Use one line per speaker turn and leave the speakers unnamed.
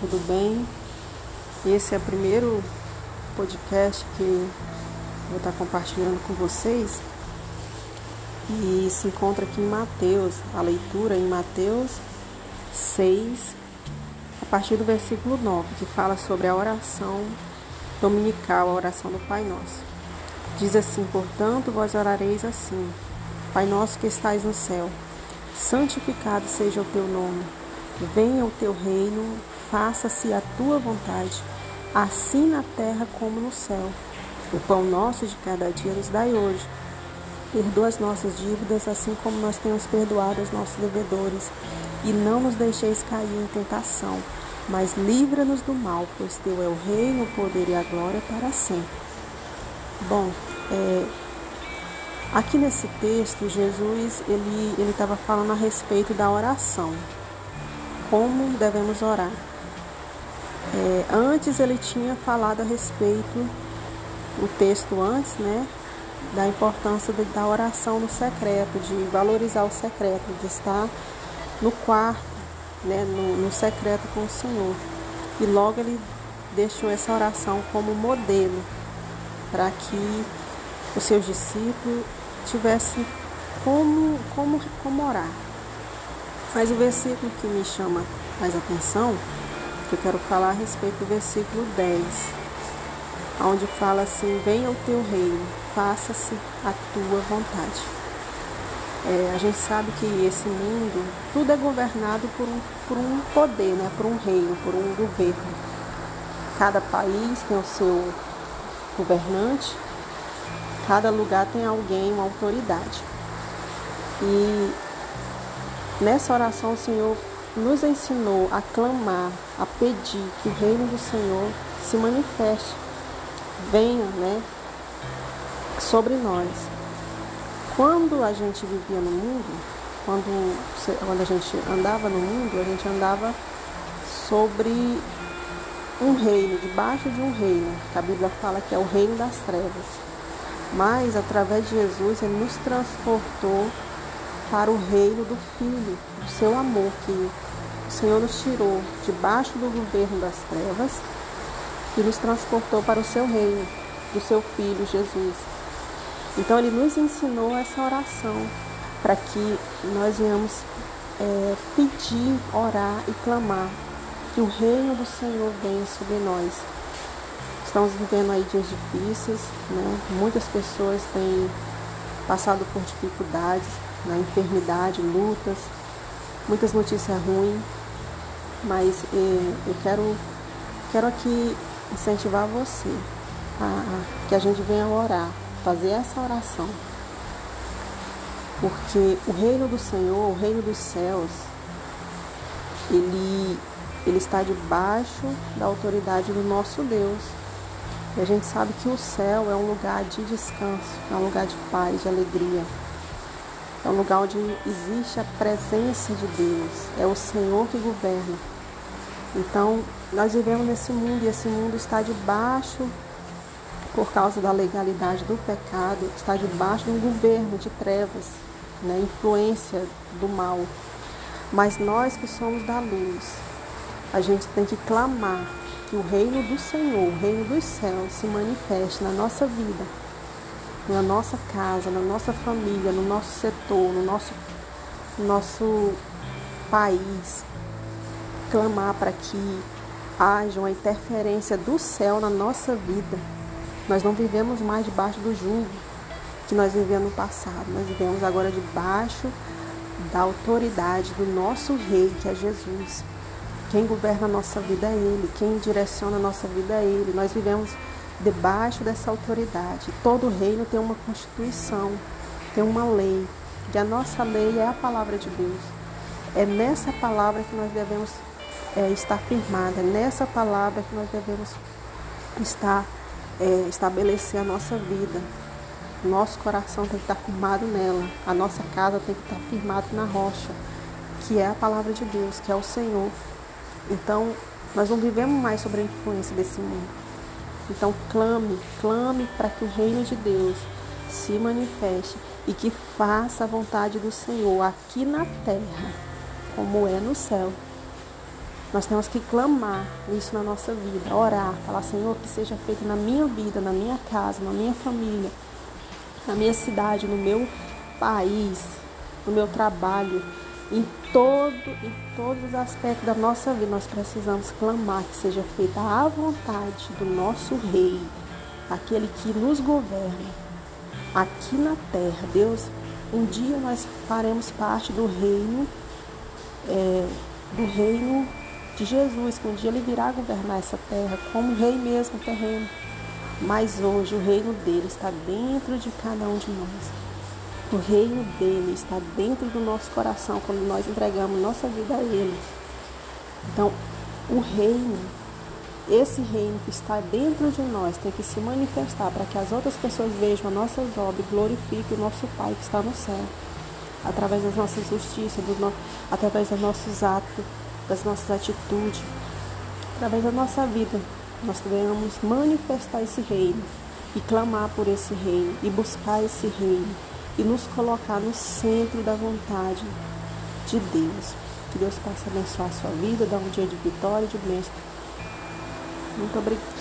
tudo bem? Esse é o primeiro podcast que vou estar compartilhando com vocês e se encontra aqui em Mateus, a leitura em Mateus 6, a partir do versículo 9, que fala sobre a oração dominical, a oração do Pai Nosso. Diz assim: Portanto, vós orareis assim: Pai nosso que estais no céu, santificado seja o teu nome. Venha o teu reino, faça-se a tua vontade, assim na terra como no céu. O pão nosso de cada dia nos dai hoje. Perdoa as nossas dívidas, assim como nós temos perdoado os nossos devedores. E não nos deixeis cair em tentação, mas livra-nos do mal, pois teu é o reino, o poder e a glória para sempre. Bom, é, aqui nesse texto, Jesus ele estava falando a respeito da oração como devemos orar. É, antes ele tinha falado a respeito, o texto antes, né, da importância de, da oração no secreto, de valorizar o secreto, de estar no quarto, né, no, no secreto com o Senhor. E logo ele deixou essa oração como modelo para que os seus discípulos tivessem como, como, como orar. Mas o versículo que me chama mais atenção, que eu quero falar a respeito do versículo 10, onde fala assim: Venha o teu reino, faça-se a tua vontade. É, a gente sabe que esse mundo, tudo é governado por um, por um poder, né? por um reino, por um governo. Cada país tem o seu governante, cada lugar tem alguém, uma autoridade. E Nessa oração, o Senhor nos ensinou a clamar, a pedir que o reino do Senhor se manifeste, venha né, sobre nós. Quando a gente vivia no mundo, quando, quando a gente andava no mundo, a gente andava sobre um reino, debaixo de um reino, que a Bíblia fala que é o reino das trevas. Mas através de Jesus, ele nos transportou para o reino do Filho, do seu amor, que o Senhor nos tirou debaixo do governo das trevas e nos transportou para o seu reino, do seu Filho Jesus. Então ele nos ensinou essa oração para que nós venhamos é, pedir, orar e clamar que o reino do Senhor venha sobre nós. Estamos vivendo aí dias difíceis, né? muitas pessoas têm passado por dificuldades, na enfermidade, lutas, muitas notícias ruins, mas eh, eu quero, quero aqui incentivar você a, a, que a gente venha orar, fazer essa oração. Porque o reino do Senhor, o reino dos céus, ele, ele está debaixo da autoridade do nosso Deus. E a gente sabe que o céu é um lugar de descanso, é um lugar de paz, de alegria. É um lugar onde existe a presença de Deus. É o Senhor que governa. Então, nós vivemos nesse mundo e esse mundo está debaixo, por causa da legalidade do pecado, está debaixo de um governo de trevas, né? influência do mal. Mas nós que somos da luz, a gente tem que clamar que o reino do Senhor, o reino dos céus, se manifeste na nossa vida na nossa casa, na nossa família, no nosso setor, no nosso, nosso país, clamar para que haja uma interferência do céu na nossa vida. Nós não vivemos mais debaixo do jugo que nós vivíamos no passado, nós vivemos agora debaixo da autoridade do nosso Rei, que é Jesus. Quem governa a nossa vida é Ele, quem direciona a nossa vida é Ele. Nós vivemos debaixo dessa autoridade. Todo reino tem uma constituição, tem uma lei. E a nossa lei é a palavra de Deus. É nessa palavra que nós devemos é, estar firmada, é nessa palavra que nós devemos estar é, estabelecer a nossa vida. Nosso coração tem que estar firmado nela, a nossa casa tem que estar firmada na rocha, que é a palavra de Deus, que é o Senhor. Então, nós não vivemos mais sobre a influência desse mundo. Então clame, clame para que o reino de Deus se manifeste e que faça a vontade do Senhor aqui na terra, como é no céu. Nós temos que clamar isso na nossa vida, orar, falar, Senhor, que seja feito na minha vida, na minha casa, na minha família, na minha cidade, no meu país, no meu trabalho, em todo, em todos os aspectos da nossa vida, nós precisamos clamar que seja feita a vontade do nosso Rei, aquele que nos governa aqui na terra. Deus, um dia nós faremos parte do reino, é, do reino de Jesus, que um dia ele virá governar essa terra como rei mesmo terreno. Mas hoje o reino dele está dentro de cada um de nós. O reino dele está dentro do nosso coração quando nós entregamos nossa vida a ele. Então, o reino, esse reino que está dentro de nós, tem que se manifestar para que as outras pessoas vejam as nossas obras e glorifiquem o nosso Pai que está no céu. Através das nossas justiças, no... através dos nossos atos, das nossas atitudes, através da nossa vida, nós devemos manifestar esse reino e clamar por esse reino e buscar esse reino e nos colocar no centro da vontade de Deus. Que Deus possa abençoar a sua vida, dar um dia de vitória e de bênção. Muito obrigada.